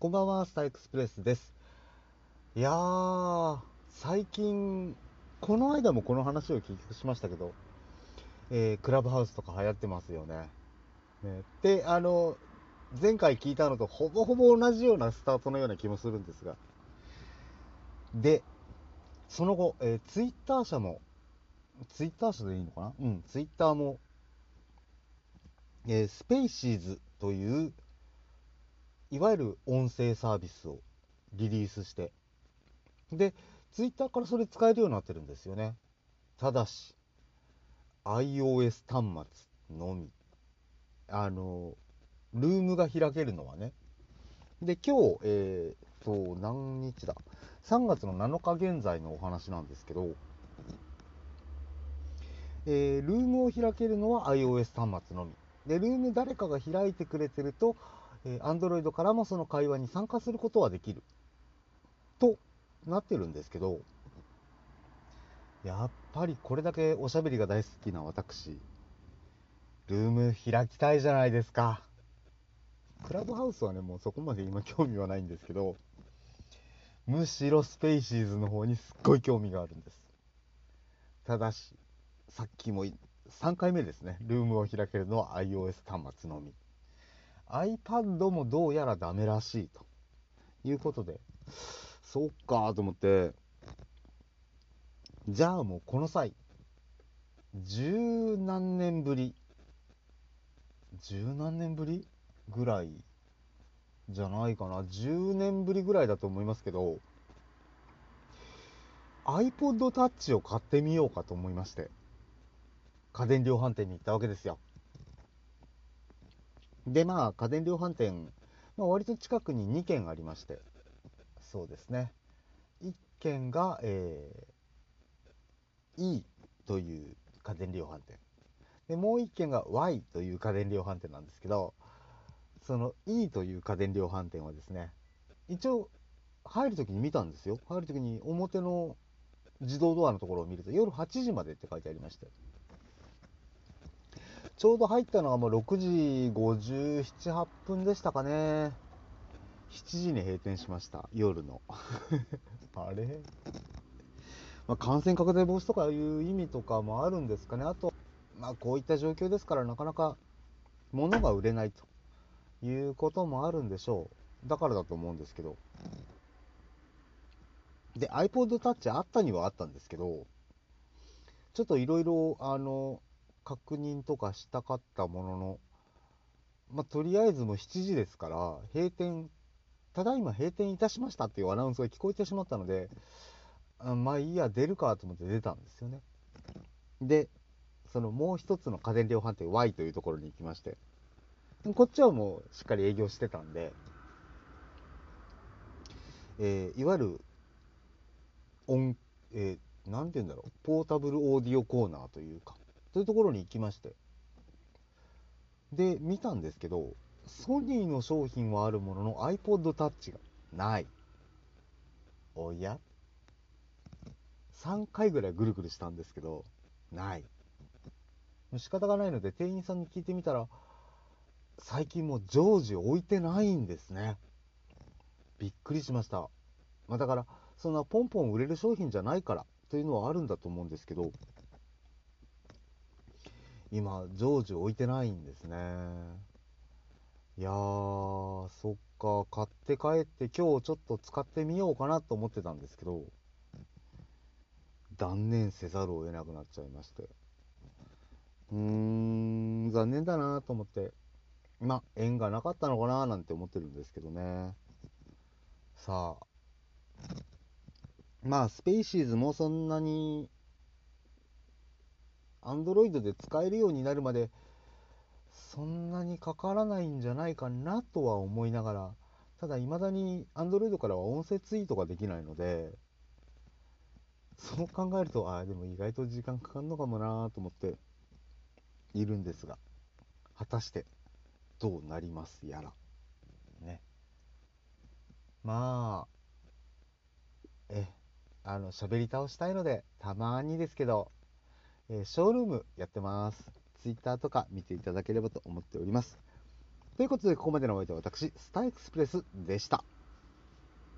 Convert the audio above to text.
こんばんは、スターエクスプレスです。いやー、最近、この間もこの話を聞きしましたけど、えークラブハウスとか流行ってますよね。ねで、あの、前回聞いたのとほぼほぼ同じようなスタートのような気もするんですが、で、その後、えーツイッター社も、ツイッター社でいいのかな？うん、ツイッターも、えースペイシーズという、いわゆる音声サービスをリリースして、で、ツイッターからそれ使えるようになってるんですよね。ただし、iOS 端末のみ。あの、ルームが開けるのはね。で、今日、えー、と、何日だ ?3 月の7日現在のお話なんですけど、えールームを開けるのは iOS 端末のみ。で、ルーム誰かが開いてくれてると、えー Android からもその会話に参加することはできる。となってるんですけど、やっぱりこれだけおしゃべりが大好きな私、ルーム開きたいじゃないですか。クラブハウスはね、もうそこまで今興味はないんですけど、むしろスペイシーズの方にすっごい興味があるんです。ただし、さっきも3回目ですね、ルームを開けるのは iOS 端末のみ。iPad もどうやらダメらしいと。いうことで、そっかと思って、じゃあもうこの際、十何年ぶり、十何年ぶりぐらいじゃないかな、10年ぶりぐらいだと思いますけど、iPod Touch を買ってみようかと思いまして、家電量販店に行ったわけですよ。で、まあ、家電量販店、まあ、割と近くに2軒ありまして、そうですね。1軒が、えー、E という家電量販店。で、もう1軒が Y という家電量販店なんですけど、その E という家電量販店はですね、一応、入るときに見たんですよ。入るときに表の自動ドアのところを見ると、夜8時までって書いてありまして。ちょうど入ったのがもう6時57、8分でしたかね。7時に閉店しました、夜の。あれ、まあ、感染拡大防止とかいう意味とかもあるんですかね。あと、まあ、こういった状況ですから、なかなか物が売れないということもあるんでしょう。だからだと思うんですけど。で、iPod Touch あったにはあったんですけど、ちょっといろいろ、あの、確認とかしたかったものの、まあ、とりあえずもう7時ですから、閉店、ただいま閉店いたしましたっていうアナウンスが聞こえてしまったので、あまあいいや、出るかと思って出たんですよね。で、そのもう一つの家電量販店 Y というところに行きまして、こっちはもうしっかり営業してたんで、えーいわゆる音、えーなんて言うんだろう、ポータブルオーディオコーナーというか、そういうところに行きまして、で、見たんですけど、ソニーの商品はあるものの iPod Touch がない。おや ?3 回ぐらいぐるぐるしたんですけど、ない。仕方がないので店員さんに聞いてみたら、最近もう常時置いてないんですね。びっくりしました。まあだから、そんなポンポン売れる商品じゃないからというのはあるんだと思うんですけど、今、常時置いてないんですね。いやー、そっか、買って帰って今日ちょっと使ってみようかなと思ってたんですけど、断念せざるを得なくなっちゃいまして。うーん、残念だなと思って、まあ、縁がなかったのかななんて思ってるんですけどね。さあ、まあ、スペイシーズもそんなに、アンドロイドで使えるようになるまで、そんなにかからないんじゃないかなとは思いながら、ただ、未だにアンドロイドからは音声ツイートができないので、そう考えると、ああ、でも意外と時間かかるのかもなと思っているんですが、果たしてどうなりますやら。ね。まあ、え、あの、喋り倒したいので、たまにですけど、えーショールームやってます。ツイッターとか見ていただければと思っております。ということで、ここまでのお相手は私、スターエクスプレスでした。